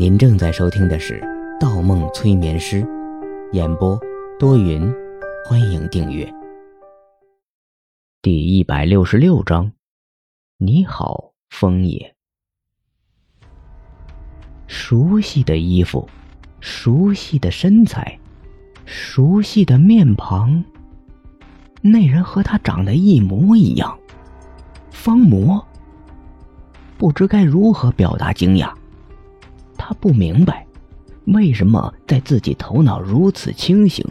您正在收听的是《盗梦催眠师》，演播多云，欢迎订阅。第一百六十六章，你好，风爷。熟悉的衣服，熟悉的身材，熟悉的面庞。那人和他长得一模一样，方魔。不知该如何表达惊讶。他不明白，为什么在自己头脑如此清醒、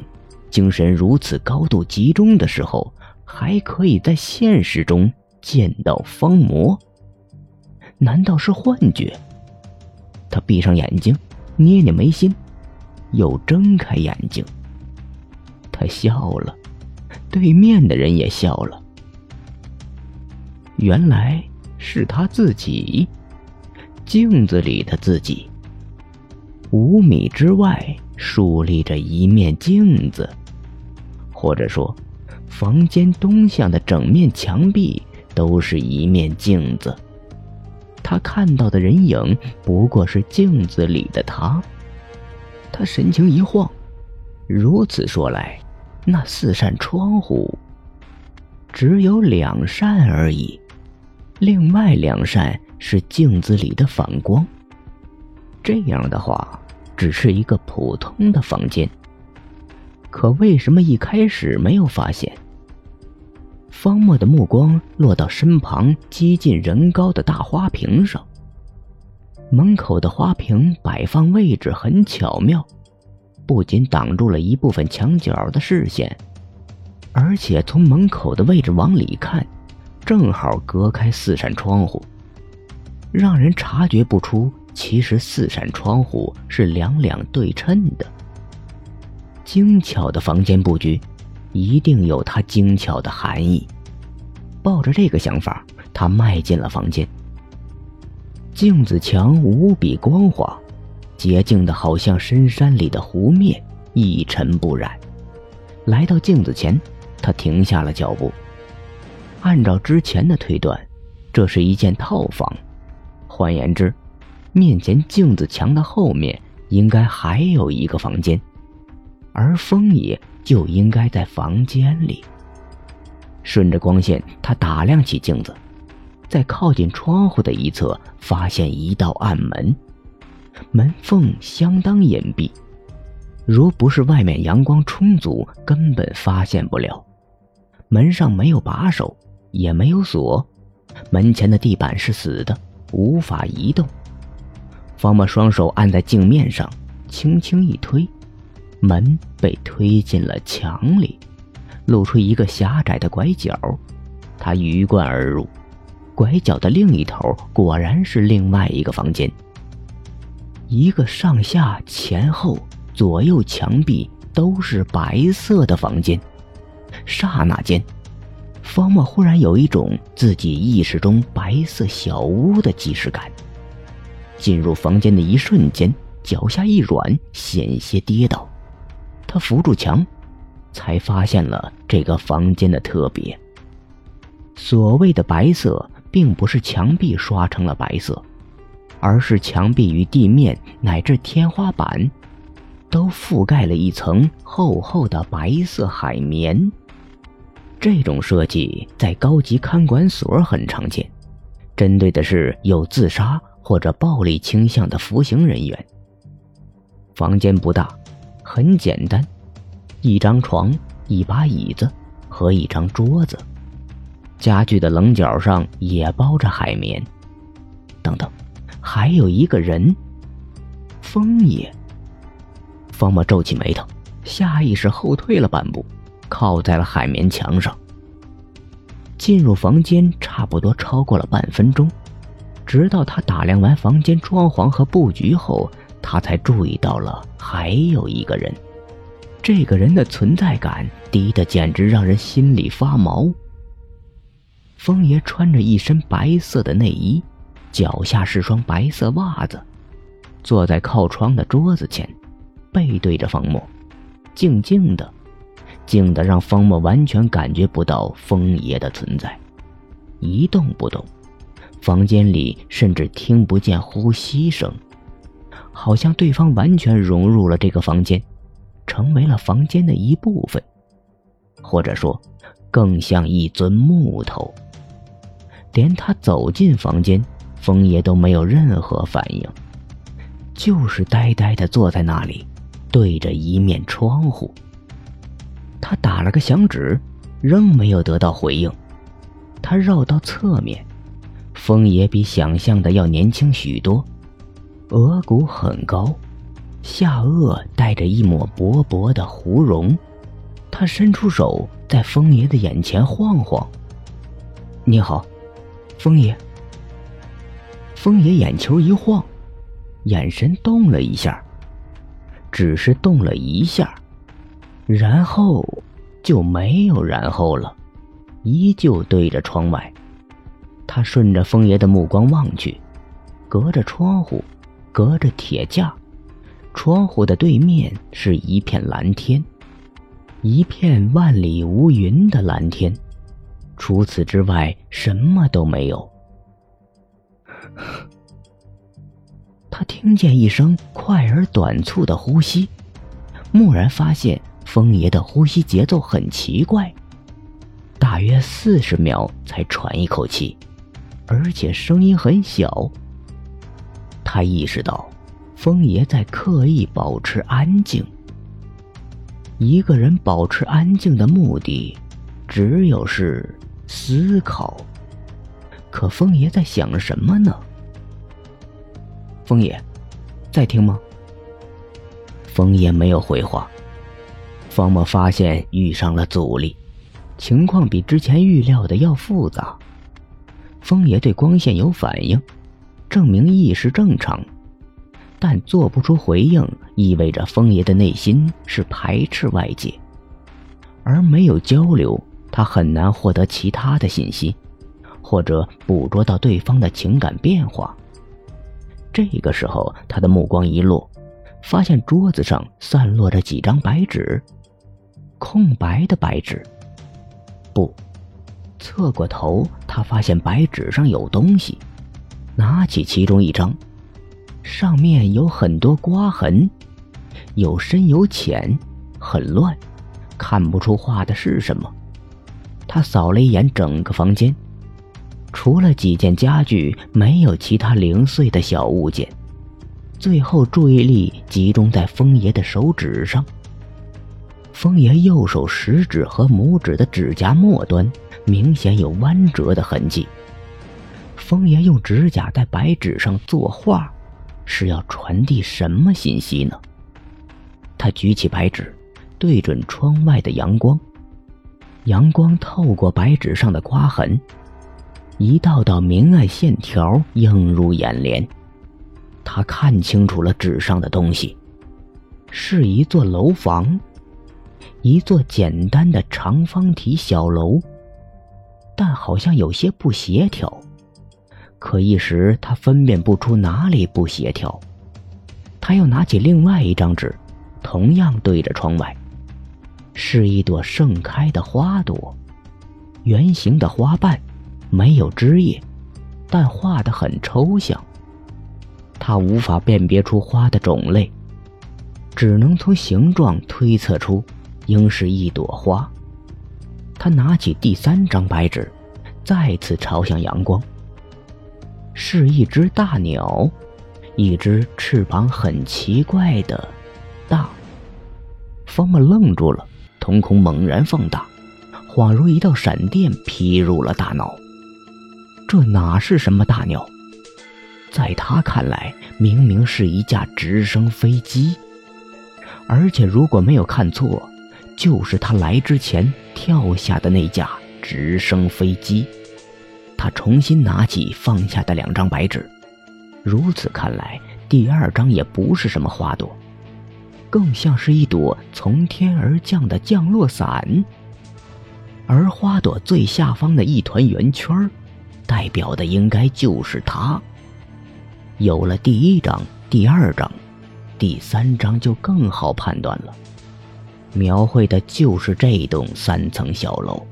精神如此高度集中的时候，还可以在现实中见到方魔？难道是幻觉？他闭上眼睛，捏捏眉心，又睁开眼睛。他笑了，对面的人也笑了。原来是他自己，镜子里的自己。五米之外竖立着一面镜子，或者说，房间东向的整面墙壁都是一面镜子。他看到的人影不过是镜子里的他。他神情一晃，如此说来，那四扇窗户只有两扇而已，另外两扇是镜子里的反光。这样的话，只是一个普通的房间。可为什么一开始没有发现？方墨的目光落到身旁接近人高的大花瓶上。门口的花瓶摆放位置很巧妙，不仅挡住了一部分墙角的视线，而且从门口的位置往里看，正好隔开四扇窗户，让人察觉不出。其实四扇窗户是两两对称的。精巧的房间布局，一定有它精巧的含义。抱着这个想法，他迈进了房间。镜子墙无比光滑，洁净的好像深山里的湖面，一尘不染。来到镜子前，他停下了脚步。按照之前的推断，这是一间套房。换言之，面前镜子墙的后面应该还有一个房间，而风野就应该在房间里。顺着光线，他打量起镜子，在靠近窗户的一侧发现一道暗门，门缝相当隐蔽，如不是外面阳光充足，根本发现不了。门上没有把手，也没有锁，门前的地板是死的，无法移动。方墨双手按在镜面上，轻轻一推，门被推进了墙里，露出一个狭窄的拐角。他鱼贯而入，拐角的另一头果然是另外一个房间。一个上下前后左右墙壁都是白色的房间。刹那间，方墨忽然有一种自己意识中白色小屋的既视感。进入房间的一瞬间，脚下一软，险些跌倒。他扶住墙，才发现了这个房间的特别。所谓的白色，并不是墙壁刷成了白色，而是墙壁与地面乃至天花板，都覆盖了一层厚厚的白色海绵。这种设计在高级看管所很常见，针对的是有自杀。或者暴力倾向的服刑人员。房间不大，很简单，一张床、一把椅子和一张桌子，家具的棱角上也包着海绵。等等，还有一个人，风爷。方墨皱起眉头，下意识后退了半步，靠在了海绵墙上。进入房间差不多超过了半分钟。直到他打量完房间装潢和布局后，他才注意到了还有一个人。这个人的存在感低的简直让人心里发毛。风爷穿着一身白色的内衣，脚下是双白色袜子，坐在靠窗的桌子前，背对着方墨，静静的，静的让方墨完全感觉不到风爷的存在，一动不动。房间里甚至听不见呼吸声，好像对方完全融入了这个房间，成为了房间的一部分，或者说，更像一尊木头。连他走进房间，风爷都没有任何反应，就是呆呆的坐在那里，对着一面窗户。他打了个响指，仍没有得到回应。他绕到侧面，风爷比想象的要年轻许多，额骨很高，下颚带着一抹薄薄的胡绒。他伸出手，在风爷的眼前晃晃：“你好。”风爷，风爷眼球一晃，眼神动了一下，只是动了一下，然后就没有然后了，依旧对着窗外。他顺着风爷的目光望去，隔着窗户，隔着铁架，窗户的对面是一片蓝天，一片万里无云的蓝天。除此之外，什么都没有。他听见一声快而短促的呼吸，蓦然发现风爷的呼吸节奏很奇怪，大约四十秒才喘一口气，而且声音很小。他意识到，风爷在刻意保持安静。一个人保持安静的目的，只有是。思考，可风爷在想什么呢？风爷，在听吗？风爷没有回话。方莫发现遇上了阻力，情况比之前预料的要复杂。风爷对光线有反应，证明意识正常，但做不出回应，意味着风爷的内心是排斥外界，而没有交流。他很难获得其他的信息，或者捕捉到对方的情感变化。这个时候，他的目光一落，发现桌子上散落着几张白纸，空白的白纸。不，侧过头，他发现白纸上有东西，拿起其中一张，上面有很多刮痕，有深有浅，很乱，看不出画的是什么。他扫了一眼整个房间，除了几件家具，没有其他零碎的小物件。最后，注意力集中在风爷的手指上。风爷右手食指和拇指的指甲末端明显有弯折的痕迹。风爷用指甲在白纸上作画，是要传递什么信息呢？他举起白纸，对准窗外的阳光。阳光透过白纸上的刮痕，一道道明暗线条映入眼帘。他看清楚了纸上的东西，是一座楼房，一座简单的长方体小楼，但好像有些不协调。可一时他分辨不出哪里不协调。他又拿起另外一张纸，同样对着窗外。是一朵盛开的花朵，圆形的花瓣，没有枝叶，但画得很抽象。他无法辨别出花的种类，只能从形状推测出，应是一朵花。他拿起第三张白纸，再次朝向阳光。是一只大鸟，一只翅膀很奇怪的大。方木愣住了。瞳孔猛然放大，恍如一道闪电劈入了大脑。这哪是什么大鸟？在他看来，明明是一架直升飞机。而且如果没有看错，就是他来之前跳下的那架直升飞机。他重新拿起放下的两张白纸，如此看来，第二张也不是什么花朵。更像是一朵从天而降的降落伞，而花朵最下方的一团圆圈，代表的应该就是他。有了第一张、第二张，第三张就更好判断了，描绘的就是这栋三层小楼。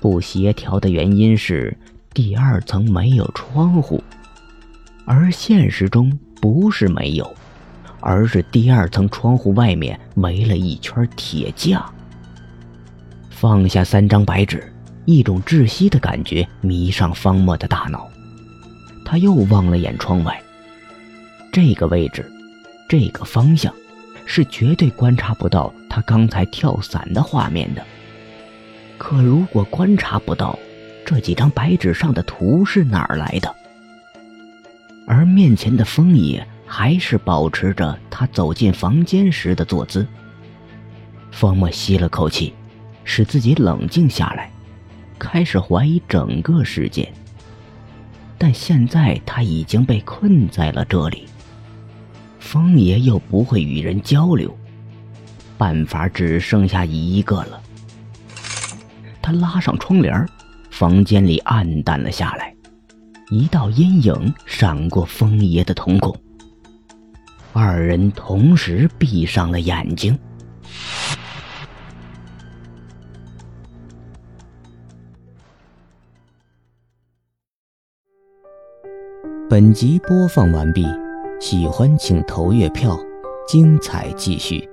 不协调的原因是第二层没有窗户，而现实中不是没有。而是第二层窗户外面围了一圈铁架。放下三张白纸，一种窒息的感觉迷上方墨的大脑。他又望了眼窗外，这个位置，这个方向，是绝对观察不到他刚才跳伞的画面的。可如果观察不到，这几张白纸上的图是哪儿来的？而面前的风野还是保持着他走进房间时的坐姿。方墨吸了口气，使自己冷静下来，开始怀疑整个世界。但现在他已经被困在了这里，风爷又不会与人交流，办法只剩下一个了。他拉上窗帘，房间里暗淡了下来。一道阴影闪过风爷的瞳孔，二人同时闭上了眼睛。本集播放完毕，喜欢请投月票，精彩继续。